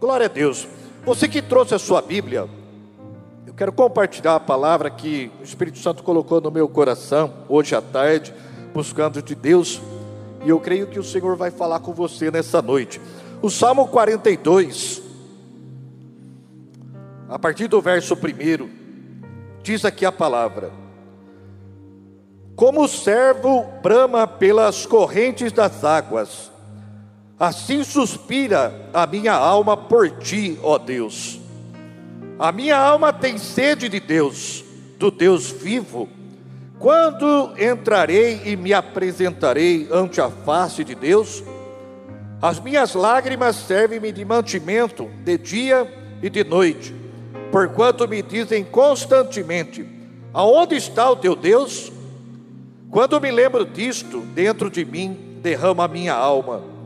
Glória a Deus. Você que trouxe a sua Bíblia, eu quero compartilhar a palavra que o Espírito Santo colocou no meu coração hoje à tarde, buscando de Deus, e eu creio que o Senhor vai falar com você nessa noite. O Salmo 42, a partir do verso 1, diz aqui a palavra: Como o servo brama pelas correntes das águas, Assim suspira a minha alma por ti, ó Deus. A minha alma tem sede de Deus, do Deus vivo. Quando entrarei e me apresentarei ante a face de Deus? As minhas lágrimas servem-me de mantimento de dia e de noite, porquanto me dizem constantemente: Aonde está o teu Deus? Quando me lembro disto, dentro de mim derrama a minha alma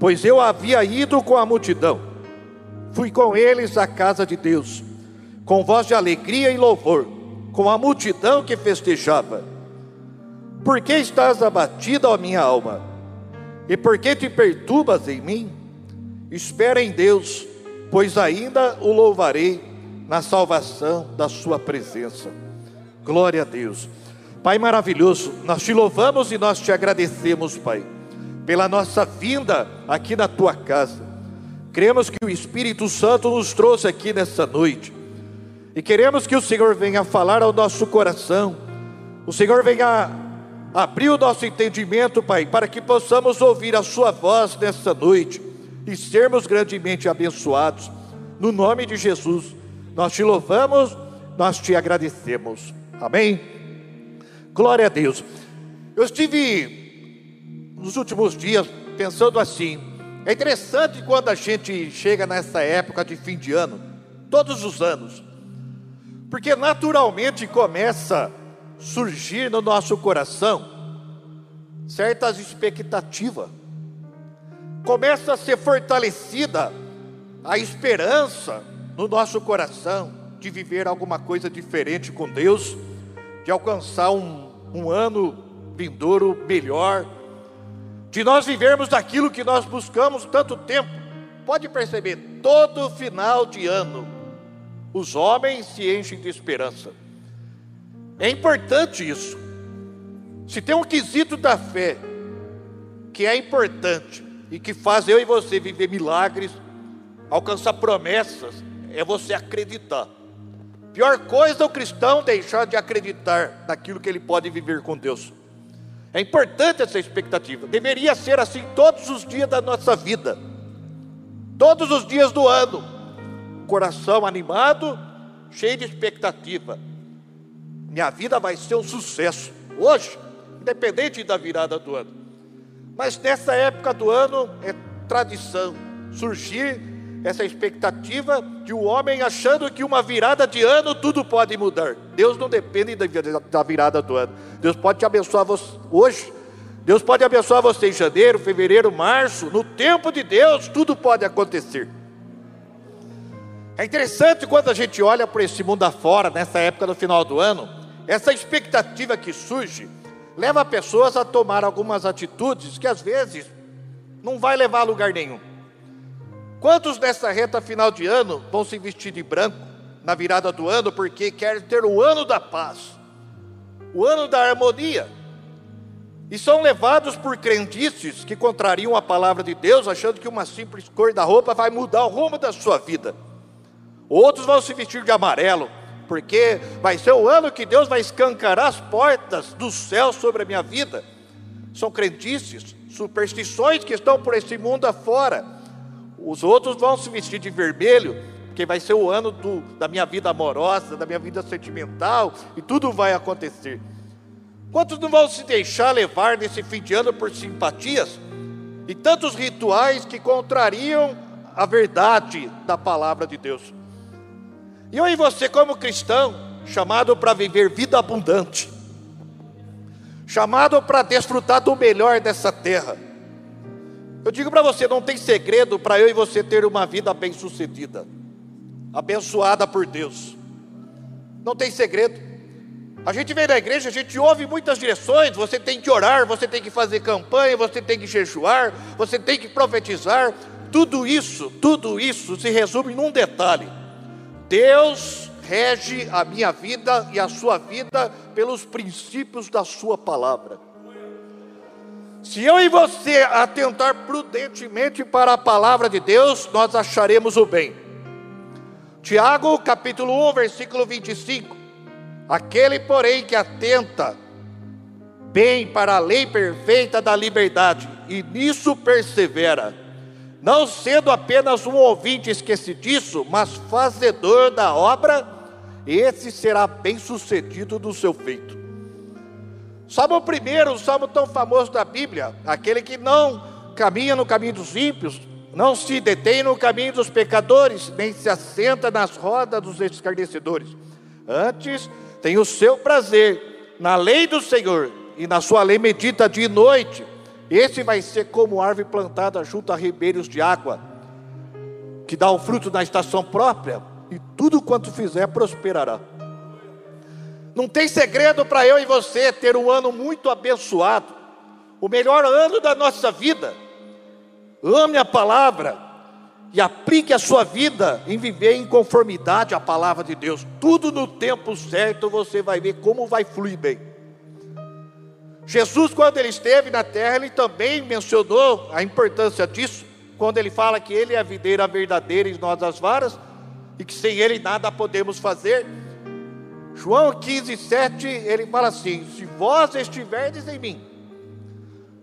pois eu havia ido com a multidão, fui com eles à casa de Deus, com voz de alegria e louvor, com a multidão que festejava. Por que estás abatida, ó minha alma? E por que te perturbas em mim? Espera em Deus, pois ainda o louvarei na salvação da Sua presença. Glória a Deus. Pai maravilhoso, nós te louvamos e nós te agradecemos, Pai pela nossa vinda aqui na tua casa. Cremos que o Espírito Santo nos trouxe aqui nessa noite. E queremos que o Senhor venha falar ao nosso coração. O Senhor venha abrir o nosso entendimento, Pai, para que possamos ouvir a Sua voz nessa noite e sermos grandemente abençoados. No nome de Jesus, nós te louvamos, nós te agradecemos. Amém? Glória a Deus. Eu estive nos últimos dias pensando assim. É interessante quando a gente chega nessa época de fim de ano, todos os anos, porque naturalmente começa a surgir no nosso coração certas expectativas, começa a ser fortalecida a esperança no nosso coração de viver alguma coisa diferente com Deus, de alcançar um, um ano vindouro melhor de nós vivermos daquilo que nós buscamos tanto tempo. Pode perceber, todo final de ano, os homens se enchem de esperança. É importante isso. Se tem um quesito da fé que é importante e que faz eu e você viver milagres, alcançar promessas, é você acreditar. Pior coisa é o cristão deixar de acreditar naquilo que ele pode viver com Deus. É importante essa expectativa. Deveria ser assim todos os dias da nossa vida. Todos os dias do ano. Coração animado, cheio de expectativa. Minha vida vai ser um sucesso. Hoje, independente da virada do ano. Mas nessa época do ano é tradição surgir essa expectativa de um homem achando que uma virada de ano tudo pode mudar. Deus não depende da virada do ano. Deus pode te abençoar hoje. Deus pode abençoar você em janeiro, fevereiro, março. No tempo de Deus, tudo pode acontecer. É interessante quando a gente olha para esse mundo afora, nessa época do final do ano, essa expectativa que surge leva pessoas a tomar algumas atitudes que às vezes não vai levar a lugar nenhum. Quantos nessa reta final de ano vão se vestir de branco na virada do ano porque querem ter o ano da paz, o ano da harmonia? E são levados por crendices que contrariam a palavra de Deus, achando que uma simples cor da roupa vai mudar o rumo da sua vida. Outros vão se vestir de amarelo, porque vai ser o ano que Deus vai escancarar as portas do céu sobre a minha vida. São crendices, superstições que estão por esse mundo afora os outros vão se vestir de vermelho, porque vai ser o ano do, da minha vida amorosa, da minha vida sentimental, e tudo vai acontecer. Quantos não vão se deixar levar nesse fim de ano por simpatias e tantos rituais que contrariam a verdade da palavra de Deus? E eu e você, como cristão, chamado para viver vida abundante, chamado para desfrutar do melhor dessa terra eu digo para você, não tem segredo para eu e você ter uma vida bem-sucedida, abençoada por Deus. Não tem segredo. A gente vem da igreja, a gente ouve muitas direções. Você tem que orar, você tem que fazer campanha, você tem que jejuar, você tem que profetizar. tudo isso, tudo isso se resume num detalhe: Deus rege a minha vida e a sua vida pelos princípios da sua palavra. Se eu e você atentar prudentemente para a palavra de Deus, nós acharemos o bem. Tiago, capítulo 1, versículo 25. Aquele, porém, que atenta bem para a lei perfeita da liberdade e nisso persevera, não sendo apenas um ouvinte esquecidiço, mas fazedor da obra, esse será bem sucedido no seu feito. Salmo primeiro, o salmo tão famoso da Bíblia, aquele que não caminha no caminho dos ímpios, não se detém no caminho dos pecadores, nem se assenta nas rodas dos escarnecedores. Antes, tem o seu prazer na lei do Senhor, e na sua lei medita dia e noite. Esse vai ser como árvore plantada junto a ribeiros de água, que dá o fruto na estação própria, e tudo quanto fizer prosperará. Não tem segredo para eu e você ter um ano muito abençoado, o melhor ano da nossa vida. Ame a palavra e aplique a sua vida em viver em conformidade à palavra de Deus. Tudo no tempo certo você vai ver como vai fluir bem. Jesus, quando ele esteve na terra, ele também mencionou a importância disso, quando ele fala que ele é a videira verdadeira e nós as varas, e que sem ele nada podemos fazer. João 15, 7, ele fala assim: Se vós estiverdes em mim,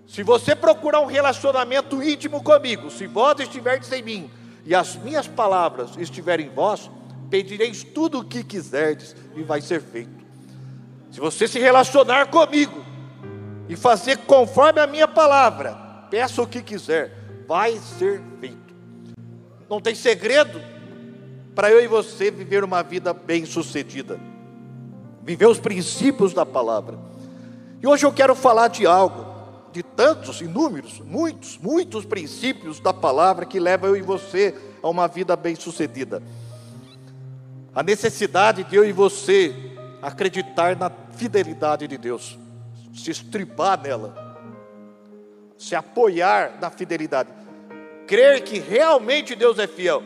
se você procurar um relacionamento íntimo comigo, se vós estiverdes em mim, e as minhas palavras estiverem em vós, pedireis tudo o que quiserdes e vai ser feito. Se você se relacionar comigo, e fazer conforme a minha palavra, peça o que quiser, vai ser feito. Não tem segredo para eu e você viver uma vida bem-sucedida, viver os princípios da palavra. E hoje eu quero falar de algo, de tantos, inúmeros, muitos, muitos princípios da palavra que levam eu e você a uma vida bem-sucedida. A necessidade de eu e você acreditar na fidelidade de Deus se estribar nela, se apoiar na fidelidade, crer que realmente Deus é fiel.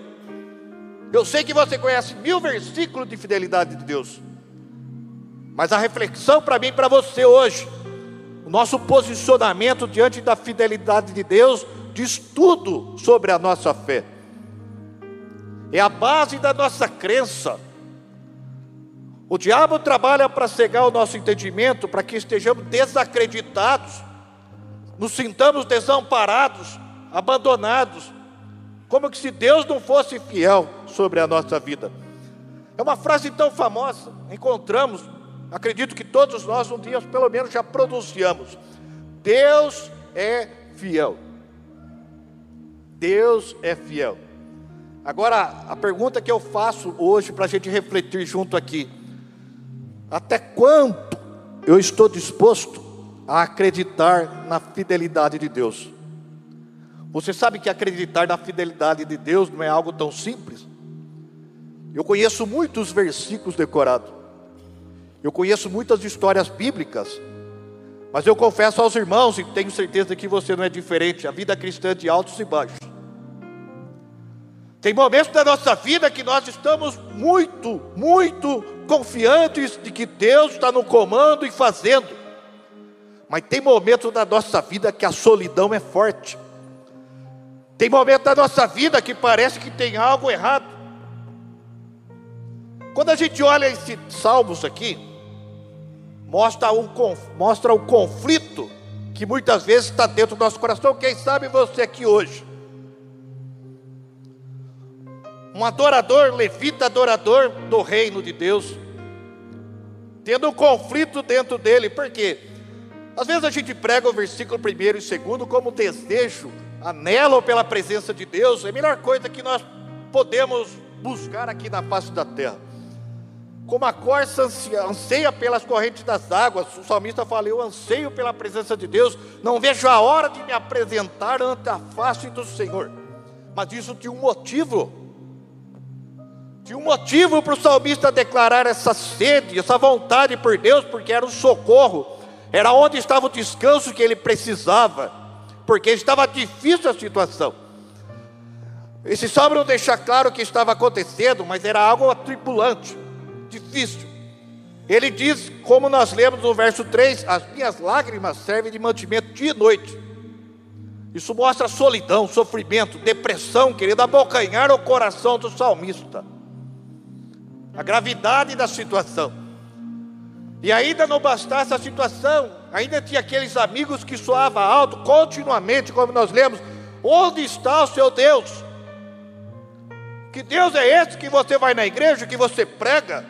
Eu sei que você conhece mil versículos de fidelidade de Deus, mas a reflexão para mim e para você hoje, o nosso posicionamento diante da fidelidade de Deus, diz tudo sobre a nossa fé, é a base da nossa crença. O diabo trabalha para cegar o nosso entendimento, para que estejamos desacreditados, nos sintamos desamparados, abandonados, como que se Deus não fosse fiel sobre a nossa vida. É uma frase tão famosa, encontramos, acredito que todos nós um dia pelo menos já pronunciamos. Deus é fiel. Deus é fiel. Agora, a pergunta que eu faço hoje para a gente refletir junto aqui: até quanto eu estou disposto a acreditar na fidelidade de Deus? Você sabe que acreditar na fidelidade de Deus não é algo tão simples? Eu conheço muitos versículos decorados, eu conheço muitas histórias bíblicas, mas eu confesso aos irmãos, e tenho certeza que você não é diferente, a vida cristã é de altos e baixos. Tem momentos da nossa vida que nós estamos muito, muito confiantes de que Deus está no comando e fazendo. Mas tem momentos da nossa vida que a solidão é forte. Tem momentos da nossa vida que parece que tem algo errado. Quando a gente olha esses salmos aqui, mostra, um, mostra o conflito que muitas vezes está dentro do nosso coração. Quem sabe você aqui hoje um adorador, levita adorador do reino de Deus, tendo um conflito dentro dele, por quê? Às vezes a gente prega o versículo primeiro e segundo como desejo, anelo pela presença de Deus, é a melhor coisa que nós podemos buscar aqui na face da terra. Como a corça anseia pelas correntes das águas, o salmista fala: Eu anseio pela presença de Deus, não vejo a hora de me apresentar ante a face do Senhor. Mas isso tinha um motivo. Tinha um motivo para o salmista declarar essa sede, essa vontade por Deus, porque era o socorro, era onde estava o descanso que ele precisava, porque estava difícil a situação. Esse salmo não deixa claro o que estava acontecendo, mas era algo atribulante, difícil. Ele diz, como nós lemos no verso 3: As minhas lágrimas servem de mantimento dia e noite. Isso mostra solidão, sofrimento, depressão, querido, abocanhar o coração do salmista. A gravidade da situação. E ainda não bastasse a situação, ainda tinha aqueles amigos que soavam alto continuamente, como nós lemos: Onde está o seu Deus? Que Deus é esse que você vai na igreja, que você prega?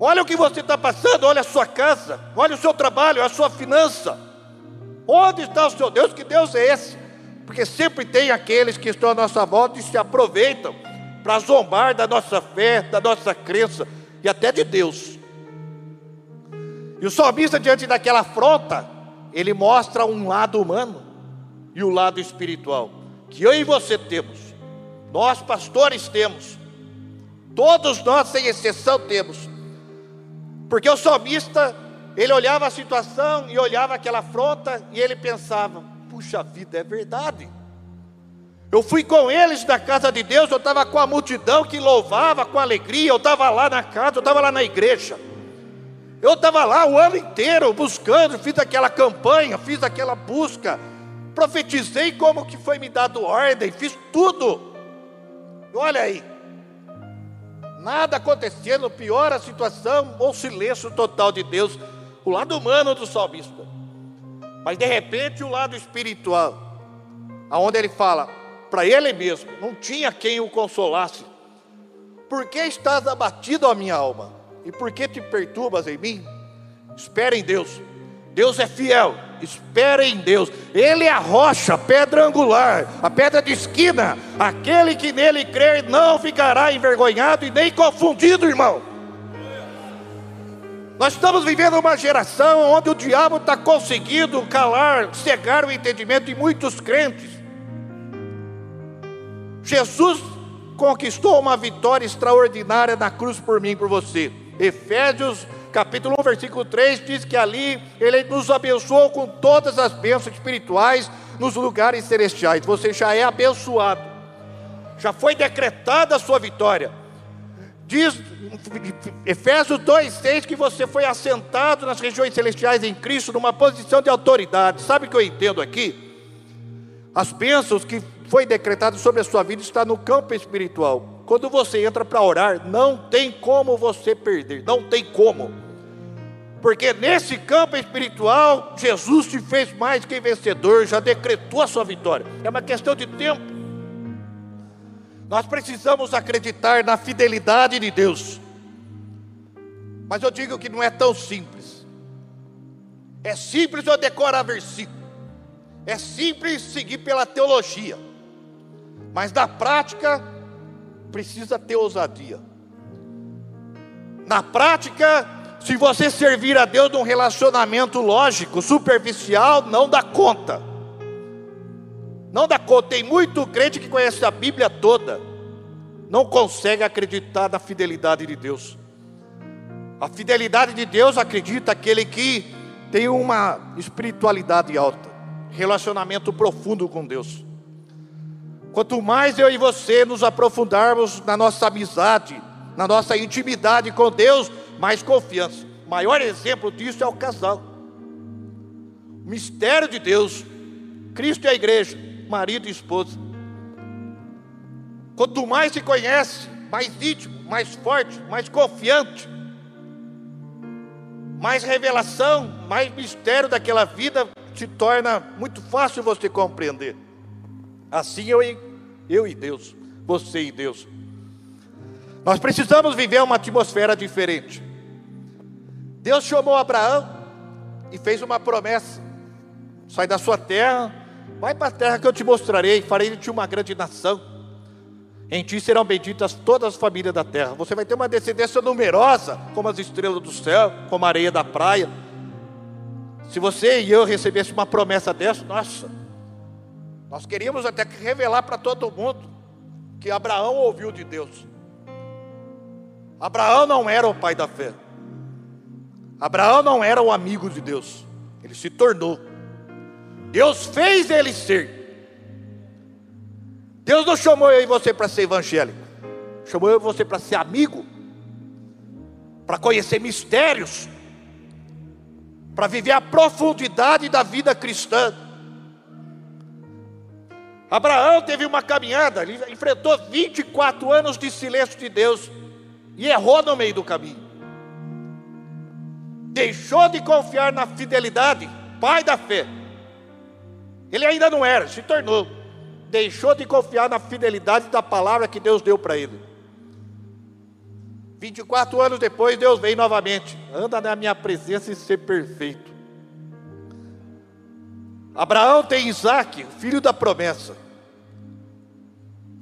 Olha o que você está passando, olha a sua casa, olha o seu trabalho, a sua finança. Onde está o seu Deus? Que Deus é esse? Porque sempre tem aqueles que estão à nossa volta e se aproveitam para zombar da nossa fé, da nossa crença e até de Deus. E o salmista, diante daquela afronta, ele mostra um lado humano e o um lado espiritual, que eu e você temos, nós pastores temos, todos nós, sem exceção, temos, porque o salmista, ele olhava a situação e olhava aquela afronta e ele pensava: puxa vida, é verdade. Eu fui com eles na casa de Deus, eu estava com a multidão que louvava com alegria, eu estava lá na casa, eu estava lá na igreja. Eu estava lá o ano inteiro buscando, fiz aquela campanha, fiz aquela busca, profetizei como que foi me dado ordem, fiz tudo. Olha aí, nada acontecendo, piora a situação, ou silêncio total de Deus, o lado humano do salmista. Mas de repente o lado espiritual, aonde ele fala para ele mesmo, não tinha quem o consolasse. Por que estás abatido a minha alma? E por que te perturbas em mim? Espera em Deus. Deus é fiel. Espera em Deus. Ele é a rocha, a pedra angular, a pedra de esquina. Aquele que nele crer não ficará envergonhado e nem confundido, irmão. Nós estamos vivendo uma geração onde o diabo está conseguindo calar, cegar o entendimento de muitos crentes. Jesus conquistou uma vitória extraordinária na cruz por mim por você. Efésios capítulo 1, versículo 3 diz que ali ele nos abençoou com todas as bênçãos espirituais nos lugares celestiais. Você já é abençoado. Já foi decretada a sua vitória. Diz Efésios 2,6 que você foi assentado nas regiões celestiais em Cristo numa posição de autoridade. Sabe o que eu entendo aqui? As bênçãos que foi decretado sobre a sua vida está no campo espiritual. Quando você entra para orar, não tem como você perder, não tem como. Porque nesse campo espiritual, Jesus te fez mais que vencedor, já decretou a sua vitória. É uma questão de tempo. Nós precisamos acreditar na fidelidade de Deus. Mas eu digo que não é tão simples. É simples eu decorar versículo. É simples seguir pela teologia. Mas na prática, precisa ter ousadia. Na prática, se você servir a Deus num relacionamento lógico, superficial, não dá conta. Não dá conta. Tem muito crente que conhece a Bíblia toda, não consegue acreditar na fidelidade de Deus. A fidelidade de Deus acredita aquele que tem uma espiritualidade alta, relacionamento profundo com Deus. Quanto mais eu e você nos aprofundarmos na nossa amizade, na nossa intimidade com Deus, mais confiança. O maior exemplo disso é o casal. O mistério de Deus, Cristo e a igreja, marido e esposa. Quanto mais se conhece, mais íntimo, mais forte, mais confiante, mais revelação, mais mistério daquela vida se torna muito fácil você compreender. Assim eu, eu e Deus, você e Deus. Nós precisamos viver uma atmosfera diferente. Deus chamou Abraão e fez uma promessa: sai da sua terra, vai para a terra que eu te mostrarei, farei de ti uma grande nação. Em ti serão benditas todas as famílias da terra. Você vai ter uma descendência numerosa, como as estrelas do céu, como a areia da praia. Se você e eu recebesse uma promessa dessa, nossa, nós queríamos até revelar para todo mundo que Abraão ouviu de Deus. Abraão não era o pai da fé. Abraão não era o amigo de Deus. Ele se tornou. Deus fez ele ser. Deus não chamou eu e você para ser evangélico, chamou eu e você para ser amigo, para conhecer mistérios, para viver a profundidade da vida cristã. Abraão teve uma caminhada, ele enfrentou 24 anos de silêncio de Deus e errou no meio do caminho. Deixou de confiar na fidelidade, pai da fé. Ele ainda não era, se tornou. Deixou de confiar na fidelidade da palavra que Deus deu para ele. 24 anos depois, Deus vem novamente. Anda na minha presença e ser perfeito. Abraão tem Isaac, filho da promessa.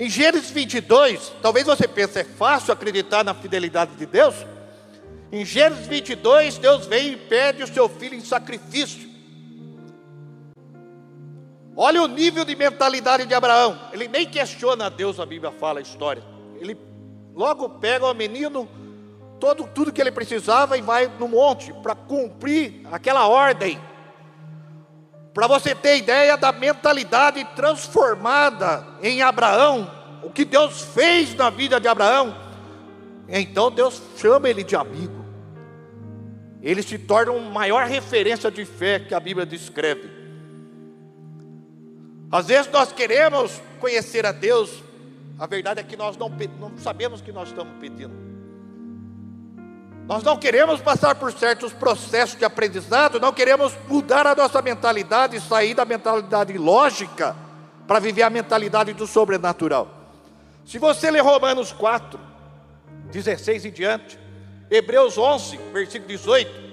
Em Gênesis 22, talvez você pense, é fácil acreditar na fidelidade de Deus? Em Gênesis 22, Deus vem e pede o seu filho em sacrifício. Olha o nível de mentalidade de Abraão. Ele nem questiona a Deus, a Bíblia fala a história. Ele Logo pega o menino, todo, tudo que ele precisava e vai no monte para cumprir aquela ordem. Para você ter ideia da mentalidade transformada em Abraão, o que Deus fez na vida de Abraão, então Deus chama ele de amigo. Ele se torna uma maior referência de fé que a Bíblia descreve. Às vezes nós queremos conhecer a Deus, a verdade é que nós não, não sabemos que nós estamos pedindo. Nós não queremos passar por certos processos de aprendizado, não queremos mudar a nossa mentalidade, sair da mentalidade lógica para viver a mentalidade do sobrenatural. Se você ler Romanos 4, 16 em diante, Hebreus 11, versículo 18,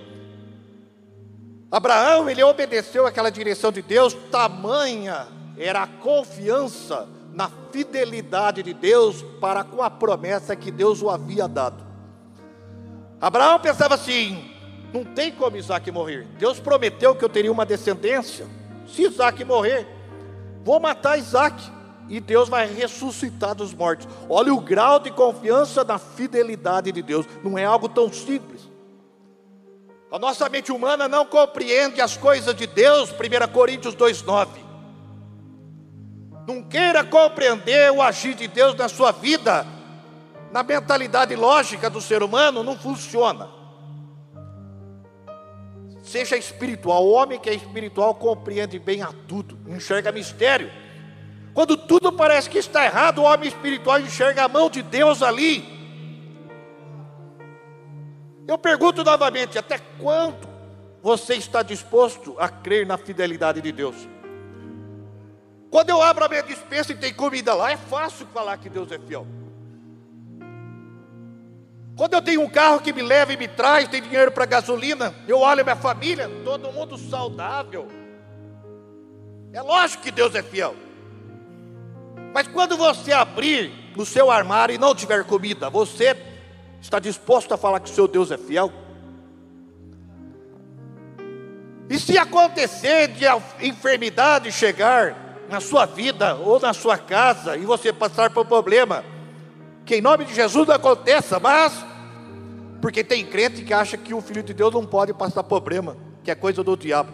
Abraão, ele obedeceu aquela direção de Deus, tamanha era a confiança na fidelidade de Deus para com a promessa que Deus o havia dado. Abraão pensava assim: não tem como Isaac morrer. Deus prometeu que eu teria uma descendência. Se Isaac morrer, vou matar Isaac e Deus vai ressuscitar dos mortos. Olha o grau de confiança na fidelidade de Deus. Não é algo tão simples. A nossa mente humana não compreende as coisas de Deus. 1 Coríntios 2,9. Não queira compreender o agir de Deus na sua vida, na mentalidade lógica do ser humano, não funciona. Seja espiritual, o homem que é espiritual compreende bem a tudo, enxerga mistério. Quando tudo parece que está errado, o homem espiritual enxerga a mão de Deus ali. Eu pergunto novamente: até quando você está disposto a crer na fidelidade de Deus? Quando eu abro a minha dispensa e tem comida lá, é fácil falar que Deus é fiel. Quando eu tenho um carro que me leva e me traz, tem dinheiro para gasolina, eu olho minha família, todo mundo saudável. É lógico que Deus é fiel. Mas quando você abrir no seu armário e não tiver comida, você está disposto a falar que o seu Deus é fiel? E se acontecer de a enfermidade chegar, na sua vida ou na sua casa e você passar por problema, que em nome de Jesus não aconteça, mas porque tem crente que acha que o filho de Deus não pode passar problema, que é coisa do diabo.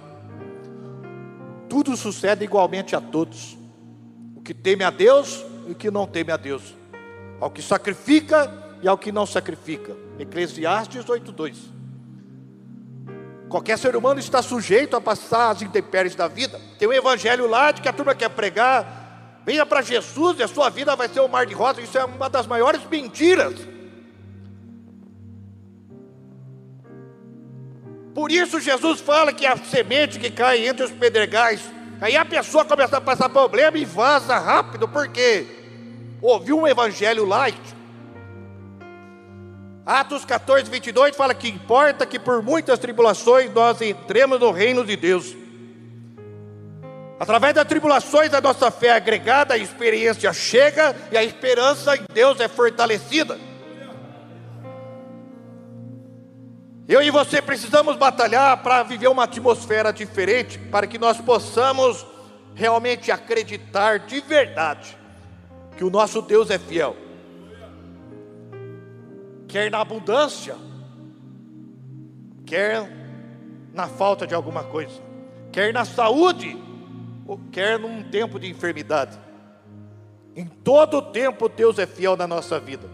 Tudo sucede igualmente a todos. O que teme a Deus e o que não teme a Deus. Ao que sacrifica e ao que não sacrifica. Eclesiastes 8:2. Qualquer ser humano está sujeito a passar as intempéries da vida. Tem um evangelho lá de que a turma quer pregar. Venha para Jesus e a sua vida vai ser um mar de rosas. Isso é uma das maiores mentiras. Por isso Jesus fala que a semente que cai entre os pedregais, aí a pessoa começa a passar problema e vaza rápido, porque ouviu um evangelho light, Atos 14, 22 fala que importa que por muitas tribulações nós entremos no reino de Deus. Através das tribulações a nossa fé é agregada, a experiência chega e a esperança em Deus é fortalecida. Eu e você precisamos batalhar para viver uma atmosfera diferente, para que nós possamos realmente acreditar de verdade que o nosso Deus é fiel quer na abundância, quer na falta de alguma coisa, quer na saúde, quer num tempo de enfermidade. Em todo tempo Deus é fiel na nossa vida.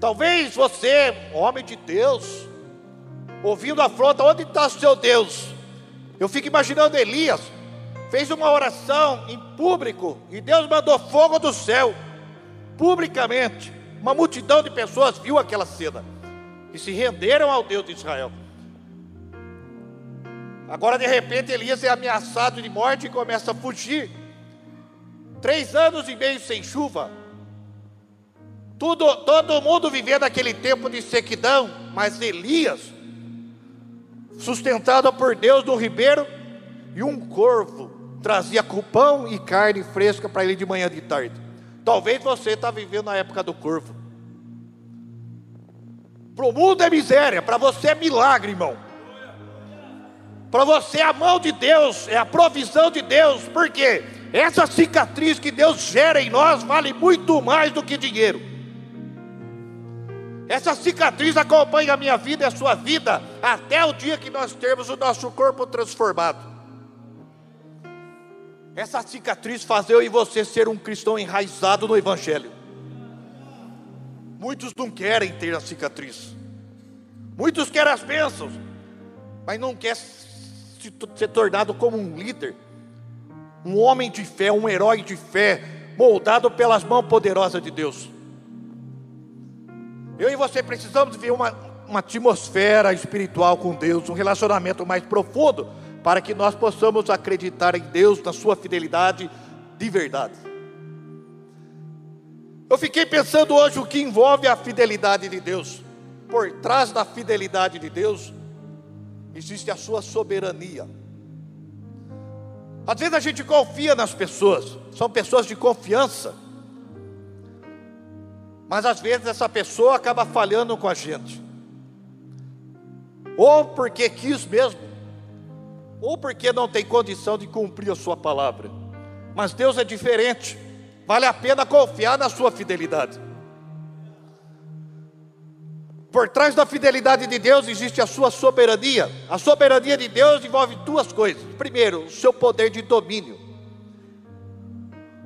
Talvez você, homem de Deus, ouvindo a afronta, onde está o seu Deus? Eu fico imaginando Elias, fez uma oração em público e Deus mandou fogo do céu, publicamente. Uma multidão de pessoas viu aquela cena e se renderam ao Deus de Israel. Agora, de repente, Elias é ameaçado de morte e começa a fugir. Três anos e meio sem chuva. Tudo, todo mundo vivendo aquele tempo de sequidão, mas Elias, sustentado por Deus no ribeiro, e um corvo trazia pão e carne fresca para ele de manhã e de tarde. Talvez você está vivendo na época do corvo. Para o mundo é miséria, para você é milagre, irmão. Para você a mão de Deus, é a provisão de Deus, porque essa cicatriz que Deus gera em nós vale muito mais do que dinheiro. Essa cicatriz acompanha a minha vida e a sua vida até o dia que nós termos o nosso corpo transformado. Essa cicatriz faz eu e você ser um cristão enraizado no Evangelho. Muitos não querem ter a cicatriz, muitos querem as bênçãos, mas não quer se, ser tornado como um líder, um homem de fé, um herói de fé, moldado pelas mãos poderosas de Deus. Eu e você precisamos viver uma, uma atmosfera espiritual com Deus, um relacionamento mais profundo, para que nós possamos acreditar em Deus, na Sua fidelidade de verdade. Eu fiquei pensando hoje o que envolve a fidelidade de Deus. Por trás da fidelidade de Deus, existe a sua soberania. Às vezes a gente confia nas pessoas, são pessoas de confiança, mas às vezes essa pessoa acaba falhando com a gente, ou porque quis mesmo, ou porque não tem condição de cumprir a sua palavra. Mas Deus é diferente, vale a pena confiar na sua fidelidade. Por trás da fidelidade de Deus existe a sua soberania. A soberania de Deus envolve duas coisas. Primeiro, o seu poder de domínio.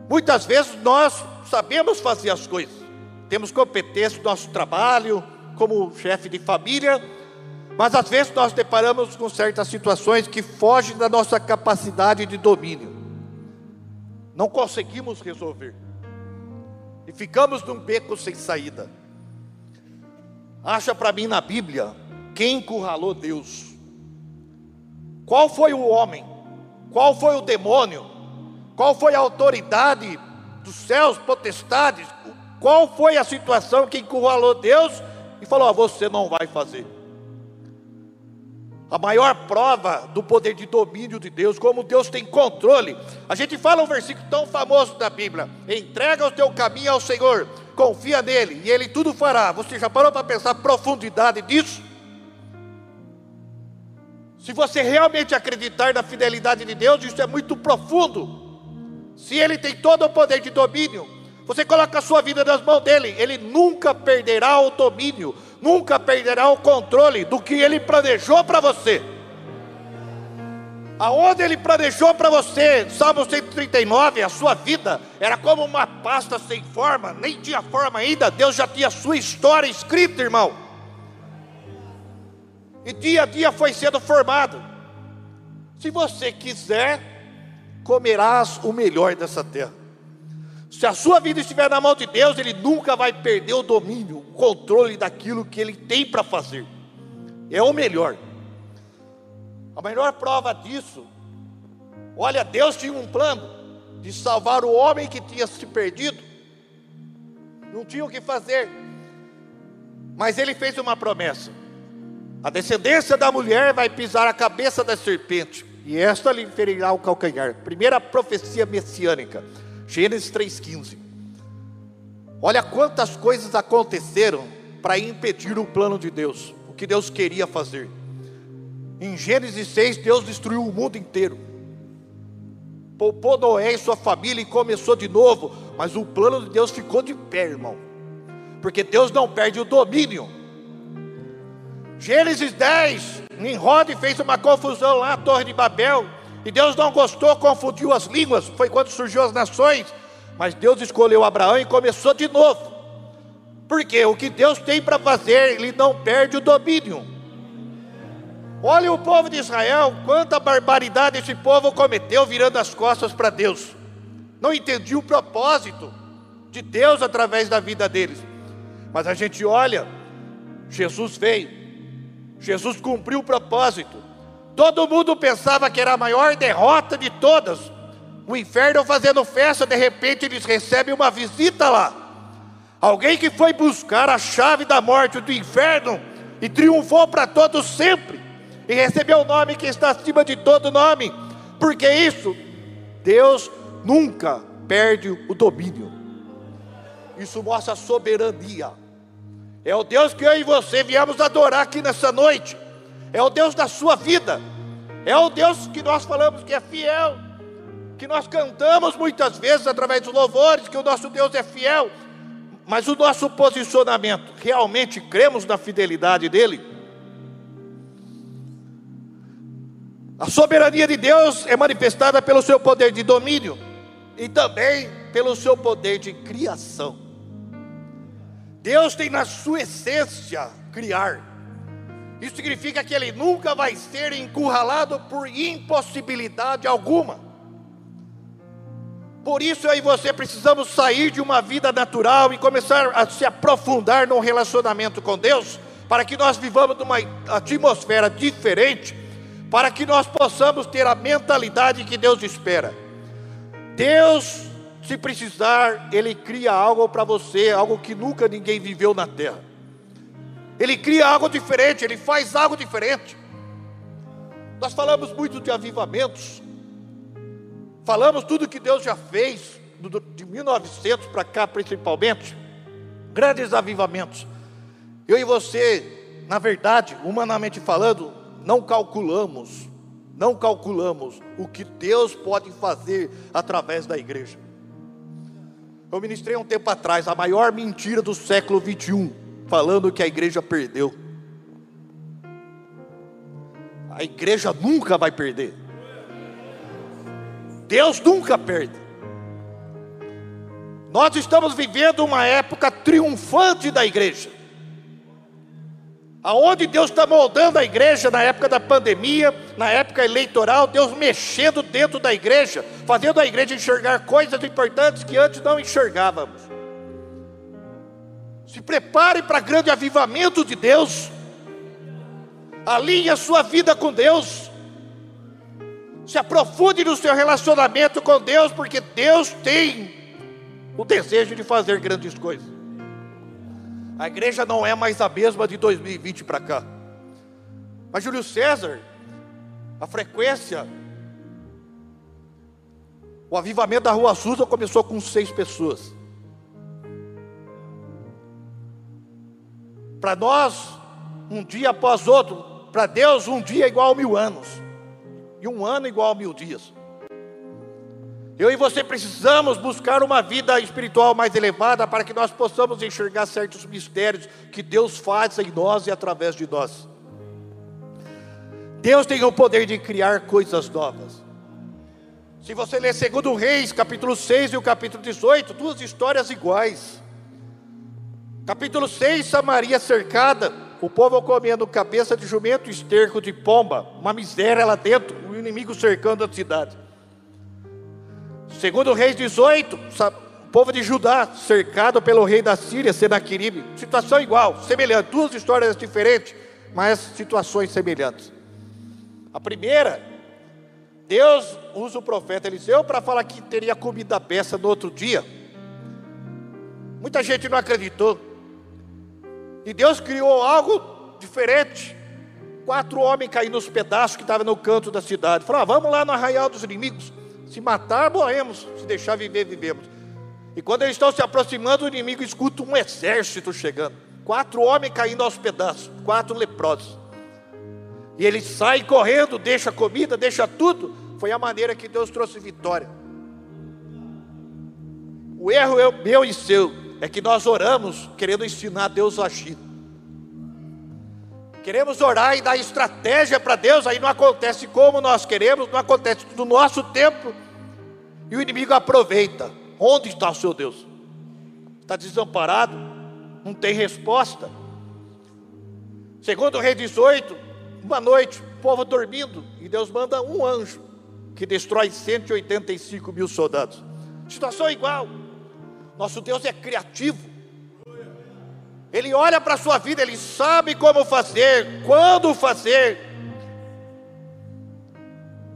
Muitas vezes nós sabemos fazer as coisas, temos competência no nosso trabalho, como chefe de família, mas às vezes nós deparamos com certas situações que fogem da nossa capacidade de domínio. Não conseguimos resolver. E ficamos num beco sem saída. Acha para mim na Bíblia quem encurralou Deus. Qual foi o homem? Qual foi o demônio? Qual foi a autoridade dos céus, potestades? Qual foi a situação que encurralou Deus e falou: ah, Você não vai fazer? A maior prova do poder de domínio de Deus, como Deus tem controle. A gente fala um versículo tão famoso da Bíblia: entrega o teu caminho ao Senhor, confia nele e ele tudo fará. Você já parou para pensar a profundidade disso? Se você realmente acreditar na fidelidade de Deus, isso é muito profundo. Se ele tem todo o poder de domínio, você coloca a sua vida nas mãos dele, ele nunca perderá o domínio nunca perderá o controle do que ele planejou para você. Aonde ele planejou para você, Salmo 139, a sua vida era como uma pasta sem forma, nem tinha forma ainda, Deus já tinha a sua história escrita, irmão. E dia a dia foi sendo formado. Se você quiser, comerás o melhor dessa terra. Se a sua vida estiver na mão de Deus, Ele nunca vai perder o domínio, o controle daquilo que Ele tem para fazer. É o melhor. A melhor prova disso, olha, Deus tinha um plano de salvar o homem que tinha se perdido. Não tinha o que fazer. Mas Ele fez uma promessa: a descendência da mulher vai pisar a cabeça da serpente, e esta lhe ferirá o calcanhar. Primeira profecia messiânica. Gênesis 3,15. Olha quantas coisas aconteceram para impedir o plano de Deus, o que Deus queria fazer. Em Gênesis 6, Deus destruiu o mundo inteiro, poupou Noé e sua família e começou de novo, mas o plano de Deus ficou de pé, irmão, porque Deus não perde o domínio. Gênesis 10, Nimrod fez uma confusão lá, a Torre de Babel, e Deus não gostou, confundiu as línguas. Foi quando surgiu as nações. Mas Deus escolheu Abraão e começou de novo. Porque o que Deus tem para fazer, ele não perde o domínio. Olha o povo de Israel, quanta barbaridade esse povo cometeu virando as costas para Deus. Não entendia o propósito de Deus através da vida deles. Mas a gente olha, Jesus veio, Jesus cumpriu o propósito. Todo mundo pensava que era a maior derrota de todas. O inferno fazendo festa, de repente eles recebem uma visita lá. Alguém que foi buscar a chave da morte do inferno e triunfou para todos sempre e recebeu o nome que está acima de todo nome. Porque isso, Deus nunca perde o domínio. Isso mostra soberania. É o Deus que eu e você viemos adorar aqui nessa noite. É o Deus da sua vida. É o Deus que nós falamos que é fiel. Que nós cantamos muitas vezes através dos louvores que o nosso Deus é fiel. Mas o nosso posicionamento, realmente cremos na fidelidade dele? A soberania de Deus é manifestada pelo seu poder de domínio e também pelo seu poder de criação. Deus tem na sua essência criar. Isso significa que ele nunca vai ser encurralado por impossibilidade alguma. Por isso e você precisamos sair de uma vida natural e começar a se aprofundar no relacionamento com Deus, para que nós vivamos numa atmosfera diferente para que nós possamos ter a mentalidade que Deus espera. Deus, se precisar, Ele cria algo para você, algo que nunca ninguém viveu na terra. Ele cria algo diferente, Ele faz algo diferente. Nós falamos muito de avivamentos, falamos tudo que Deus já fez, de 1900 para cá principalmente, grandes avivamentos. Eu e você, na verdade, humanamente falando, não calculamos, não calculamos o que Deus pode fazer através da igreja. Eu ministrei um tempo atrás a maior mentira do século 21, falando que a igreja perdeu. A igreja nunca vai perder. Deus nunca perde. Nós estamos vivendo uma época triunfante da igreja. Aonde Deus está moldando a igreja na época da pandemia, na época eleitoral, Deus mexendo dentro da igreja, fazendo a igreja enxergar coisas importantes que antes não enxergávamos. Se prepare para grande avivamento de Deus. Alinhe a sua vida com Deus. Se aprofunde no seu relacionamento com Deus, porque Deus tem o desejo de fazer grandes coisas. A igreja não é mais a mesma de 2020 para cá. Mas Júlio César, a frequência, o avivamento da Rua Susa começou com seis pessoas. Para nós, um dia após outro, para Deus, um dia é igual a mil anos, e um ano igual a mil dias. Eu e você precisamos buscar uma vida espiritual mais elevada para que nós possamos enxergar certos mistérios que Deus faz em nós e através de nós. Deus tem o poder de criar coisas novas. Se você ler 2 Reis, capítulo 6 e o capítulo 18, duas histórias iguais. Capítulo 6, Samaria cercada, o povo comendo cabeça de jumento, esterco de pomba, uma miséria lá dentro, o inimigo cercando a cidade. Segundo Reis 18, o povo de Judá, cercado pelo rei da Síria, Senaqueribe, situação igual, semelhante, duas histórias diferentes, mas situações semelhantes. A primeira, Deus usa o profeta Eliseu para falar que teria comida beça no outro dia. Muita gente não acreditou. E Deus criou algo diferente. Quatro homens caíram nos pedaços que estavam no canto da cidade. Falaram, ah, vamos lá no arraial dos inimigos. Se matar, morremos. Se deixar viver, vivemos. E quando eles estão se aproximando, o inimigo escuta um exército chegando. Quatro homens caindo aos pedaços, quatro leprosos. E eles saem correndo, deixa comida, deixa tudo. Foi a maneira que Deus trouxe vitória. O erro é meu e seu é que nós oramos querendo ensinar Deus a agir. Queremos orar e dar estratégia para Deus, aí não acontece como nós queremos, não acontece no nosso tempo, e o inimigo aproveita. Onde está o seu Deus? Está desamparado? Não tem resposta. Segundo o rei 18, uma noite, o povo dormindo, e Deus manda um anjo que destrói 185 mil soldados. Situação igual. Nosso Deus é criativo. Ele olha para a sua vida, ele sabe como fazer, quando fazer.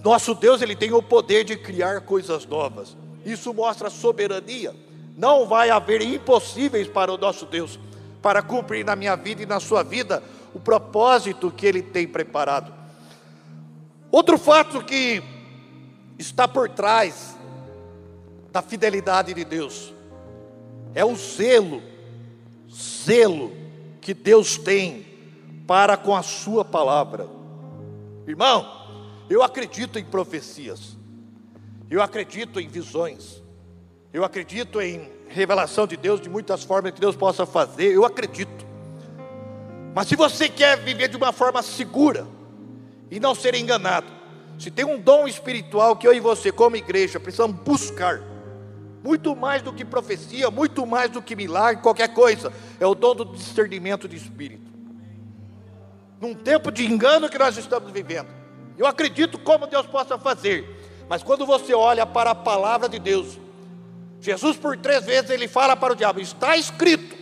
Nosso Deus, ele tem o poder de criar coisas novas. Isso mostra soberania. Não vai haver impossíveis para o nosso Deus, para cumprir na minha vida e na sua vida o propósito que ele tem preparado. Outro fato que está por trás da fidelidade de Deus é o zelo zelo que Deus tem para com a Sua palavra. Irmão, eu acredito em profecias, eu acredito em visões, eu acredito em revelação de Deus de muitas formas que Deus possa fazer, eu acredito. Mas se você quer viver de uma forma segura e não ser enganado, se tem um dom espiritual que eu e você, como igreja, precisamos buscar, muito mais do que profecia, muito mais do que milagre, qualquer coisa, é o dom do discernimento de espírito. Num tempo de engano que nós estamos vivendo, eu acredito como Deus possa fazer, mas quando você olha para a palavra de Deus, Jesus por três vezes ele fala para o diabo: está escrito,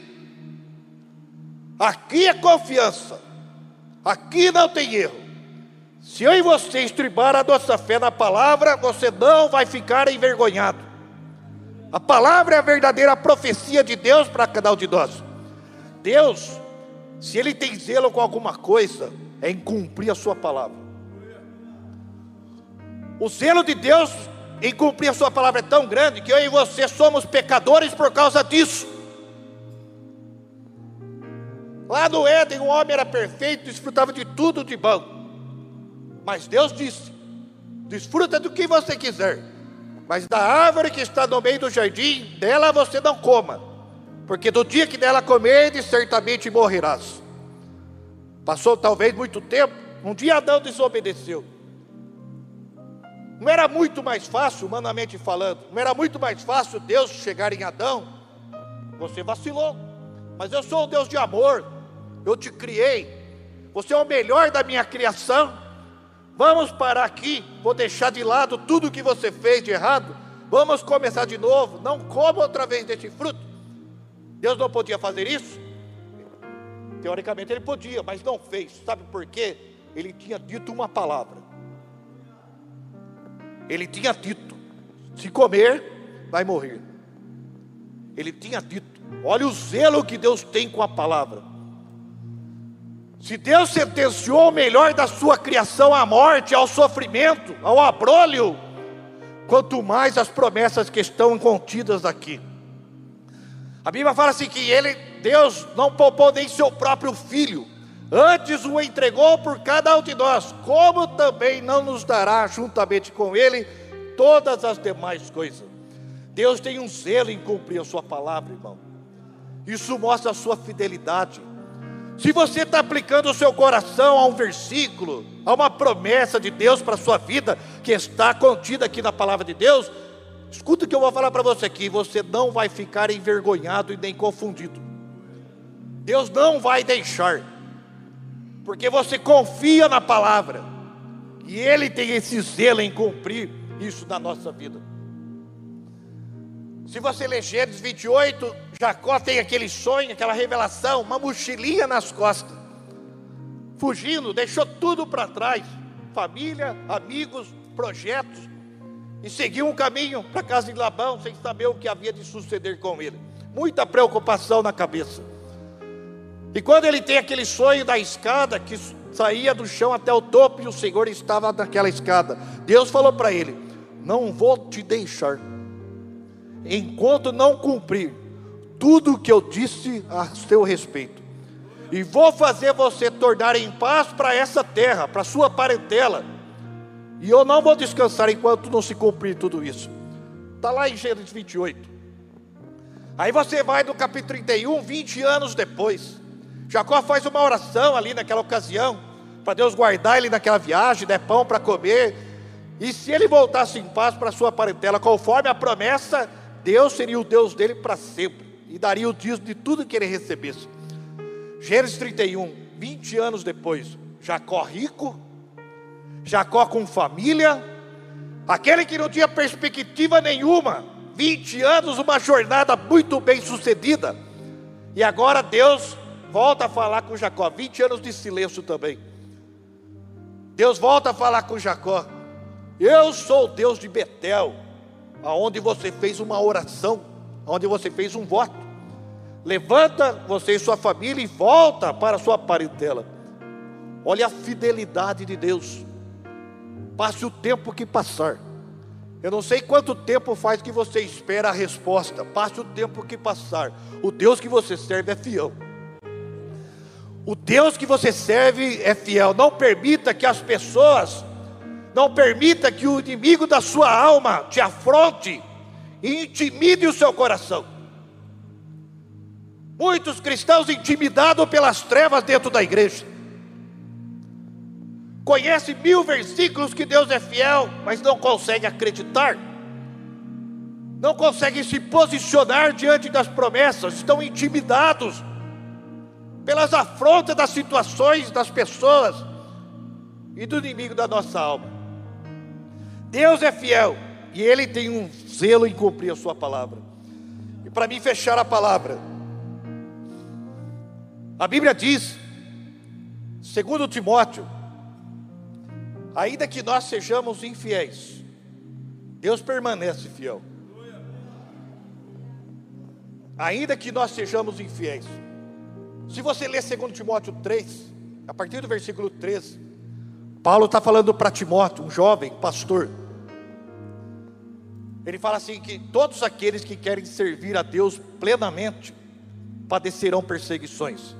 aqui é confiança, aqui não tem erro. Se eu e você estribar a nossa fé na palavra, você não vai ficar envergonhado. A palavra é a verdadeira profecia de Deus para cada um de nós. Deus, se Ele tem zelo com alguma coisa, é em cumprir a Sua palavra. O zelo de Deus em cumprir a Sua palavra é tão grande que eu e você somos pecadores por causa disso. Lá no Éden, o homem era perfeito, desfrutava de tudo de bom. Mas Deus disse: desfruta do que você quiser, mas da árvore que está no meio do jardim, dela você não coma, porque do dia que dela comerdes, certamente morrerás. Passou talvez muito tempo, um dia Adão desobedeceu. Não era muito mais fácil, humanamente falando, não era muito mais fácil Deus chegar em Adão? Você vacilou, mas eu sou o Deus de amor, eu te criei, você é o melhor da minha criação, Vamos parar aqui, vou deixar de lado tudo que você fez de errado. Vamos começar de novo. Não coma outra vez deste fruto. Deus não podia fazer isso? Teoricamente ele podia, mas não fez. Sabe por quê? Ele tinha dito uma palavra. Ele tinha dito: se comer, vai morrer. Ele tinha dito. Olha o zelo que Deus tem com a palavra. Se Deus sentenciou o melhor da sua criação à morte, ao sofrimento, ao abrolho, quanto mais as promessas que estão contidas aqui. A Bíblia fala assim que ele, Deus não poupou nem seu próprio filho, antes o entregou por cada um de nós, como também não nos dará juntamente com ele todas as demais coisas. Deus tem um zelo em cumprir a sua palavra, irmão. Isso mostra a sua fidelidade. Se você está aplicando o seu coração a um versículo, a uma promessa de Deus para a sua vida, que está contida aqui na palavra de Deus, escuta o que eu vou falar para você aqui: você não vai ficar envergonhado e nem confundido. Deus não vai deixar, porque você confia na palavra, e Ele tem esse zelo em cumprir isso na nossa vida. Se você ler Gênesis 28, Jacó tem aquele sonho, aquela revelação, uma mochilinha nas costas, fugindo, deixou tudo para trás família, amigos, projetos e seguiu um caminho para a casa de Labão, sem saber o que havia de suceder com ele. Muita preocupação na cabeça. E quando ele tem aquele sonho da escada que saía do chão até o topo e o Senhor estava naquela escada, Deus falou para ele: Não vou te deixar enquanto não cumprir tudo o que eu disse a seu respeito. E vou fazer você tornar em paz para essa terra, para sua parentela. E eu não vou descansar enquanto não se cumprir tudo isso. Está lá em Gênesis 28. Aí você vai no capítulo 31, 20 anos depois. Jacó faz uma oração ali naquela ocasião, para Deus guardar ele naquela viagem, der pão para comer. E se ele voltasse em paz para sua parentela, conforme a promessa Deus seria o Deus dele para sempre e daria o dízimo de tudo que ele recebesse. Gênesis 31, 20 anos depois, Jacó rico, Jacó com família, aquele que não tinha perspectiva nenhuma, 20 anos, uma jornada muito bem sucedida, e agora Deus volta a falar com Jacó, 20 anos de silêncio também. Deus volta a falar com Jacó. Eu sou o Deus de Betel, aonde você fez uma oração, aonde você fez um voto. Levanta você e sua família e volta para a sua parentela. Olha a fidelidade de Deus. Passe o tempo que passar. Eu não sei quanto tempo faz que você espera a resposta. Passe o tempo que passar. O Deus que você serve é fiel. O Deus que você serve é fiel. Não permita que as pessoas, não permita que o inimigo da sua alma te afronte e intimide o seu coração. Muitos cristãos intimidados pelas trevas dentro da igreja. Conhece mil versículos que Deus é fiel, mas não consegue acreditar. Não conseguem se posicionar diante das promessas, estão intimidados pelas afrontas das situações, das pessoas e do inimigo da nossa alma. Deus é fiel e Ele tem um zelo em cumprir a Sua palavra. E para mim fechar a palavra, a Bíblia diz, segundo Timóteo, ainda que nós sejamos infiéis, Deus permanece fiel. Ainda que nós sejamos infiéis, se você ler 2 Timóteo 3, a partir do versículo 13, Paulo está falando para Timóteo, um jovem pastor. Ele fala assim: que todos aqueles que querem servir a Deus plenamente padecerão perseguições.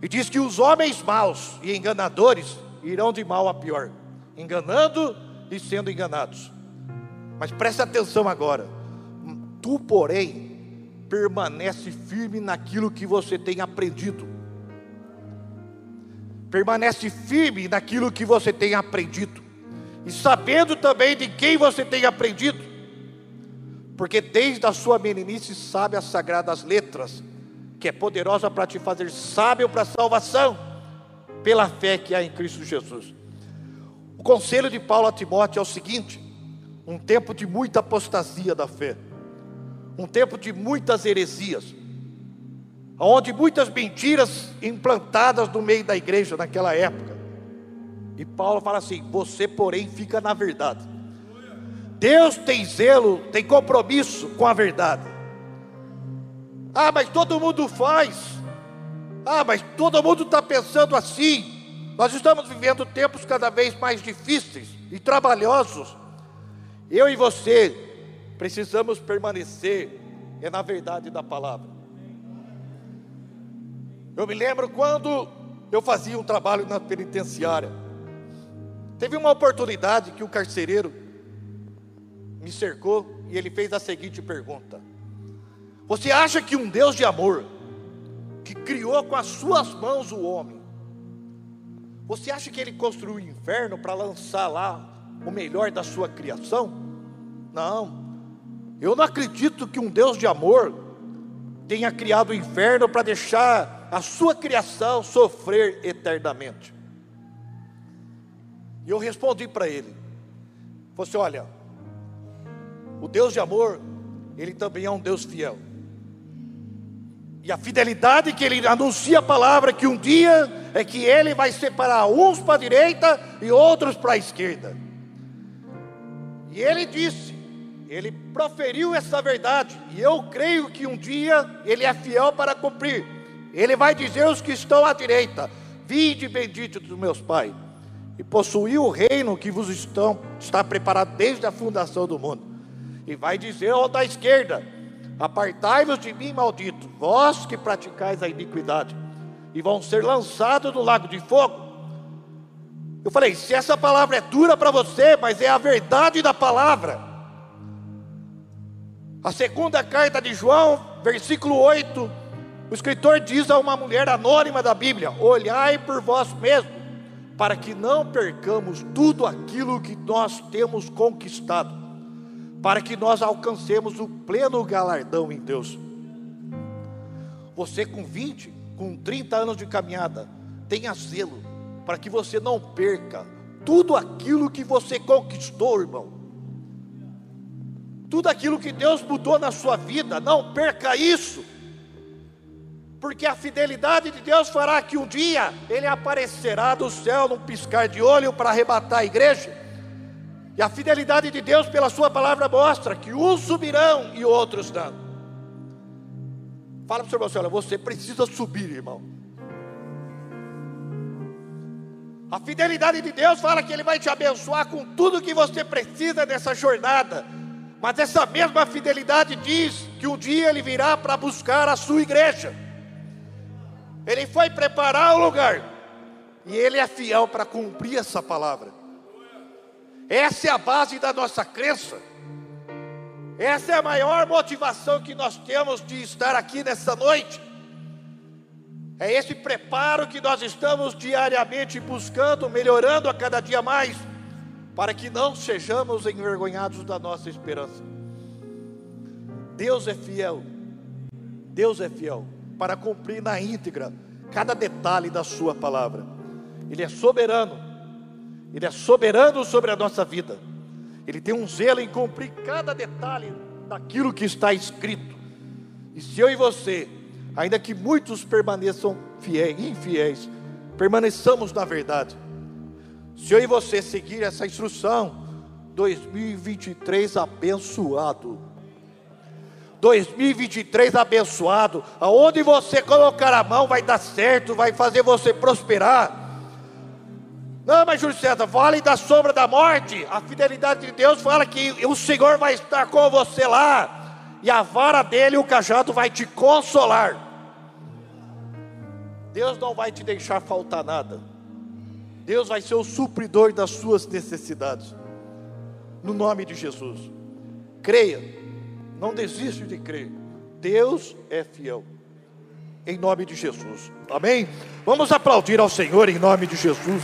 E diz que os homens maus e enganadores irão de mal a pior, enganando e sendo enganados. Mas preste atenção agora. Tu, porém, permanece firme naquilo que você tem aprendido. Permanece firme naquilo que você tem aprendido. E sabendo também de quem você tem aprendido. Porque desde a sua meninice sabe as sagradas letras, que é poderosa para te fazer sábio para a salvação, pela fé que há em Cristo Jesus. O conselho de Paulo a Timóteo é o seguinte: um tempo de muita apostasia da fé um tempo de muitas heresias, onde muitas mentiras implantadas no meio da igreja naquela época. E Paulo fala assim: você, porém, fica na verdade. Deus tem zelo, tem compromisso com a verdade. Ah, mas todo mundo faz. Ah, mas todo mundo está pensando assim. Nós estamos vivendo tempos cada vez mais difíceis e trabalhosos. Eu e você Precisamos permanecer é na verdade da palavra. Eu me lembro quando eu fazia um trabalho na penitenciária. Teve uma oportunidade que o carcereiro me cercou e ele fez a seguinte pergunta: Você acha que um Deus de amor, que criou com as suas mãos o homem, você acha que ele construiu o inferno para lançar lá o melhor da sua criação? Não. Eu não acredito que um Deus de amor tenha criado o inferno para deixar a sua criação sofrer eternamente. E eu respondi para ele: Você assim, olha, o Deus de amor, ele também é um Deus fiel. E a fidelidade que ele anuncia a palavra que um dia é que ele vai separar uns para a direita e outros para a esquerda. E ele disse: ele proferiu essa verdade, e eu creio que um dia ele é fiel para cumprir. Ele vai dizer aos que estão à direita: Vinde bendito dos meus pais, e possuí o reino que vos estão, está preparado desde a fundação do mundo. E vai dizer ao da esquerda: Apartai-vos de mim, maldito, vós que praticais a iniquidade, e vão ser lançados no lago de fogo. Eu falei: se essa palavra é dura para você, mas é a verdade da palavra. A segunda carta de João, versículo 8, o escritor diz a uma mulher anônima da Bíblia: Olhai por vós mesmos, para que não percamos tudo aquilo que nós temos conquistado. para que nós alcancemos o pleno galardão em Deus. Você com 20, com 30 anos de caminhada, tenha zelo, para que você não perca tudo aquilo que você conquistou, irmão. Tudo aquilo que Deus mudou na sua vida, não perca isso. Porque a fidelidade de Deus fará que um dia Ele aparecerá do céu num piscar de olho para arrebatar a igreja. E a fidelidade de Deus pela Sua palavra mostra que uns subirão e outros não. Fala para o seu irmão, olha, você precisa subir, irmão. A fidelidade de Deus fala que Ele vai te abençoar com tudo que você precisa nessa jornada. Mas essa mesma fidelidade diz que um dia Ele virá para buscar a sua igreja. Ele foi preparar o lugar. E Ele é fiel para cumprir essa palavra. Essa é a base da nossa crença. Essa é a maior motivação que nós temos de estar aqui nessa noite. É esse preparo que nós estamos diariamente buscando, melhorando a cada dia mais, para que não sejamos envergonhados da nossa esperança. Deus é fiel, Deus é fiel para cumprir na íntegra cada detalhe da Sua palavra. Ele é soberano, Ele é soberano sobre a nossa vida. Ele tem um zelo em cumprir cada detalhe daquilo que está escrito. E se eu e você ainda que muitos permaneçam fiéis, infiéis, permaneçamos na verdade. Se eu e você seguir essa instrução, 2023 abençoado. 2023 abençoado. Aonde você colocar a mão vai dar certo, vai fazer você prosperar. Não, mas Júlio César, vale da sombra da morte. A fidelidade de Deus fala que o Senhor vai estar com você lá e a vara dele, o cajado, vai te consolar. Deus não vai te deixar faltar nada. Deus vai ser o supridor das suas necessidades. No nome de Jesus. Creia. Não desiste de crer. Deus é fiel. Em nome de Jesus. Amém? Vamos aplaudir ao Senhor em nome de Jesus.